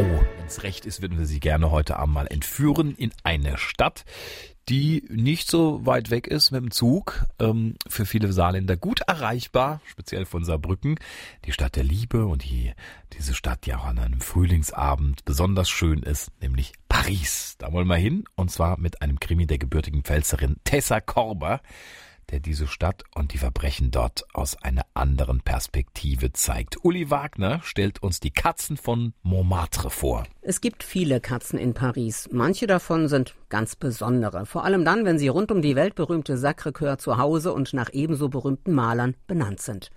Oh, wenn es recht ist, würden wir Sie gerne heute Abend mal entführen in eine Stadt, die nicht so weit weg ist mit dem Zug, ähm, für viele Saarländer gut erreichbar, speziell von Saarbrücken, die Stadt der Liebe und die, diese Stadt, die auch an einem Frühlingsabend besonders schön ist, nämlich Paris. Da wollen wir hin und zwar mit einem Krimi der gebürtigen Pfälzerin Tessa Korber der diese Stadt und die Verbrechen dort aus einer anderen Perspektive zeigt. Uli Wagner stellt uns die Katzen von Montmartre vor. Es gibt viele Katzen in Paris. Manche davon sind ganz besondere. Vor allem dann, wenn sie rund um die weltberühmte Sacré-Cœur zu Hause und nach ebenso berühmten Malern benannt sind.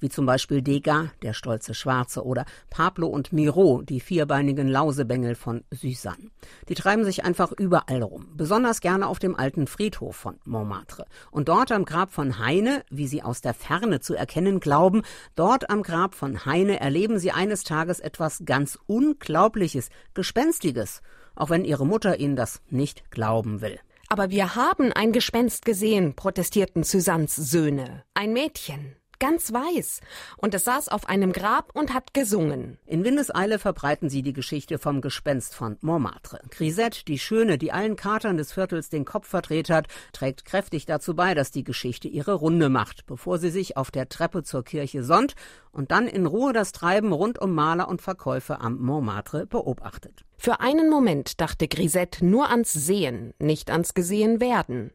Wie zum Beispiel Degas, der stolze Schwarze, oder Pablo und Miro, die vierbeinigen Lausebengel von Suzanne. Die treiben sich einfach überall rum. Besonders gerne auf dem alten Friedhof von Montmartre. Und dort am Grab von Heine, wie sie aus der Ferne zu erkennen glauben, dort am Grab von Heine erleben sie eines Tages etwas ganz Unglaubliches, Gespenstiges auch wenn ihre Mutter ihnen das nicht glauben will. Aber wir haben ein Gespenst gesehen, protestierten Susannes Söhne. Ein Mädchen ganz weiß. Und es saß auf einem Grab und hat gesungen. In Windeseile verbreiten sie die Geschichte vom Gespenst von Montmartre. Grisette, die Schöne, die allen Katern des Viertels den Kopf verdreht hat, trägt kräftig dazu bei, dass die Geschichte ihre Runde macht, bevor sie sich auf der Treppe zur Kirche sonnt und dann in Ruhe das Treiben rund um Maler und Verkäufe am Montmartre beobachtet. Für einen Moment dachte Grisette nur ans Sehen, nicht ans Gesehen werden.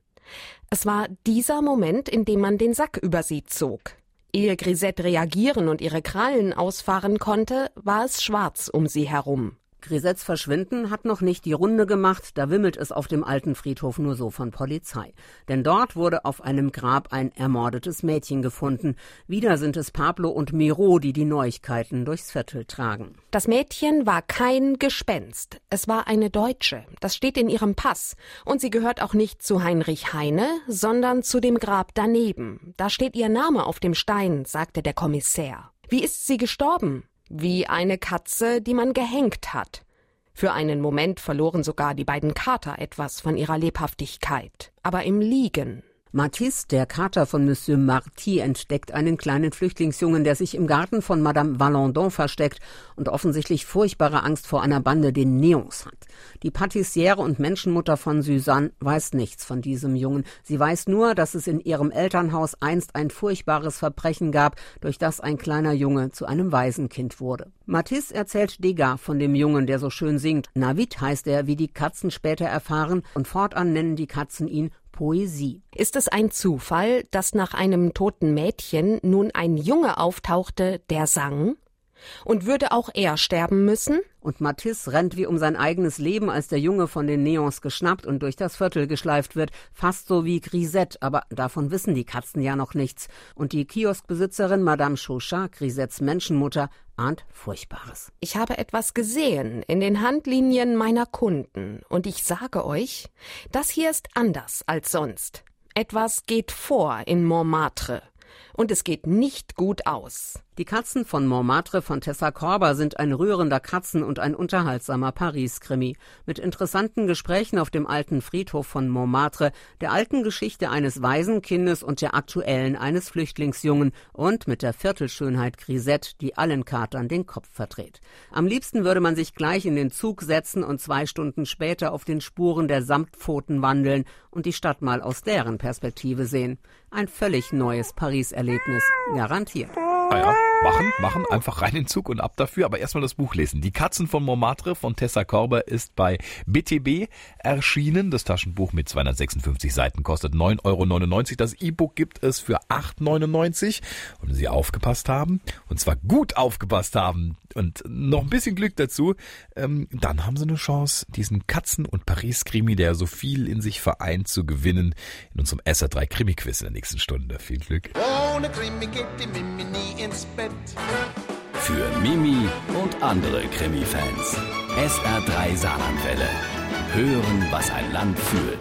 Es war dieser Moment, in dem man den Sack über sie zog. Ehe Grisette reagieren und ihre Krallen ausfahren konnte, war es schwarz um sie herum. Grisettes Verschwinden hat noch nicht die Runde gemacht, da wimmelt es auf dem alten Friedhof nur so von Polizei. Denn dort wurde auf einem Grab ein ermordetes Mädchen gefunden. Wieder sind es Pablo und Miro, die die Neuigkeiten durchs Viertel tragen. Das Mädchen war kein Gespenst. Es war eine Deutsche. Das steht in ihrem Pass. Und sie gehört auch nicht zu Heinrich Heine, sondern zu dem Grab daneben. Da steht ihr Name auf dem Stein, sagte der Kommissär. Wie ist sie gestorben? Wie eine Katze, die man gehängt hat. Für einen Moment verloren sogar die beiden Kater etwas von ihrer Lebhaftigkeit, aber im Liegen Matisse, der Kater von Monsieur Marty, entdeckt einen kleinen Flüchtlingsjungen, der sich im Garten von Madame Valandon versteckt und offensichtlich furchtbare Angst vor einer Bande den Neons hat. Die Patissiere und Menschenmutter von Suzanne weiß nichts von diesem Jungen. Sie weiß nur, dass es in ihrem Elternhaus einst ein furchtbares Verbrechen gab, durch das ein kleiner Junge zu einem Waisenkind wurde. Matisse erzählt Degas von dem Jungen, der so schön singt. Navid heißt er, wie die Katzen später erfahren, und fortan nennen die Katzen ihn Poesie. Ist es ein Zufall, dass nach einem toten Mädchen nun ein Junge auftauchte, der sang? Und würde auch er sterben müssen? Und Matisse rennt wie um sein eigenes Leben, als der Junge von den Neons geschnappt und durch das Viertel geschleift wird, fast so wie Grisette, aber davon wissen die Katzen ja noch nichts. Und die Kioskbesitzerin Madame Chauchat, Grisettes Menschenmutter, ahnt Furchtbares. Ich habe etwas gesehen in den Handlinien meiner Kunden, und ich sage euch, das hier ist anders als sonst. Etwas geht vor in Montmartre und es geht nicht gut aus. Die Katzen von Montmartre von Tessa Korber sind ein rührender Katzen- und ein unterhaltsamer Paris-Krimi. Mit interessanten Gesprächen auf dem alten Friedhof von Montmartre, der alten Geschichte eines Waisenkindes und der aktuellen eines Flüchtlingsjungen und mit der Viertelschönheit Grisette, die allen Katern den Kopf verdreht. Am liebsten würde man sich gleich in den Zug setzen und zwei Stunden später auf den Spuren der Samtpfoten wandeln und die Stadt mal aus deren Perspektive sehen. Ein völlig neues Paris-Erlebnis. Garantiert. Ah ja, machen, machen, einfach rein in den Zug und ab dafür, aber erstmal das Buch lesen. Die Katzen von Montmartre von Tessa Korber ist bei BTB erschienen. Das Taschenbuch mit 256 Seiten kostet 9,99 Euro. Das E-Book gibt es für 8,99 Und wenn Sie aufgepasst haben, und zwar gut aufgepasst haben und noch ein bisschen Glück dazu, ähm, dann haben Sie eine Chance, diesen Katzen- und Paris-Krimi, der so viel in sich vereint, zu gewinnen in unserem SR3 Krimi-Quiz in der nächsten Stunde. Viel Glück. Ohne Krimi geht die Mimi nie ins Bett. Für Mimi und andere Krimi-Fans. SR3 Saarlandwelle. Hören, was ein Land fühlt.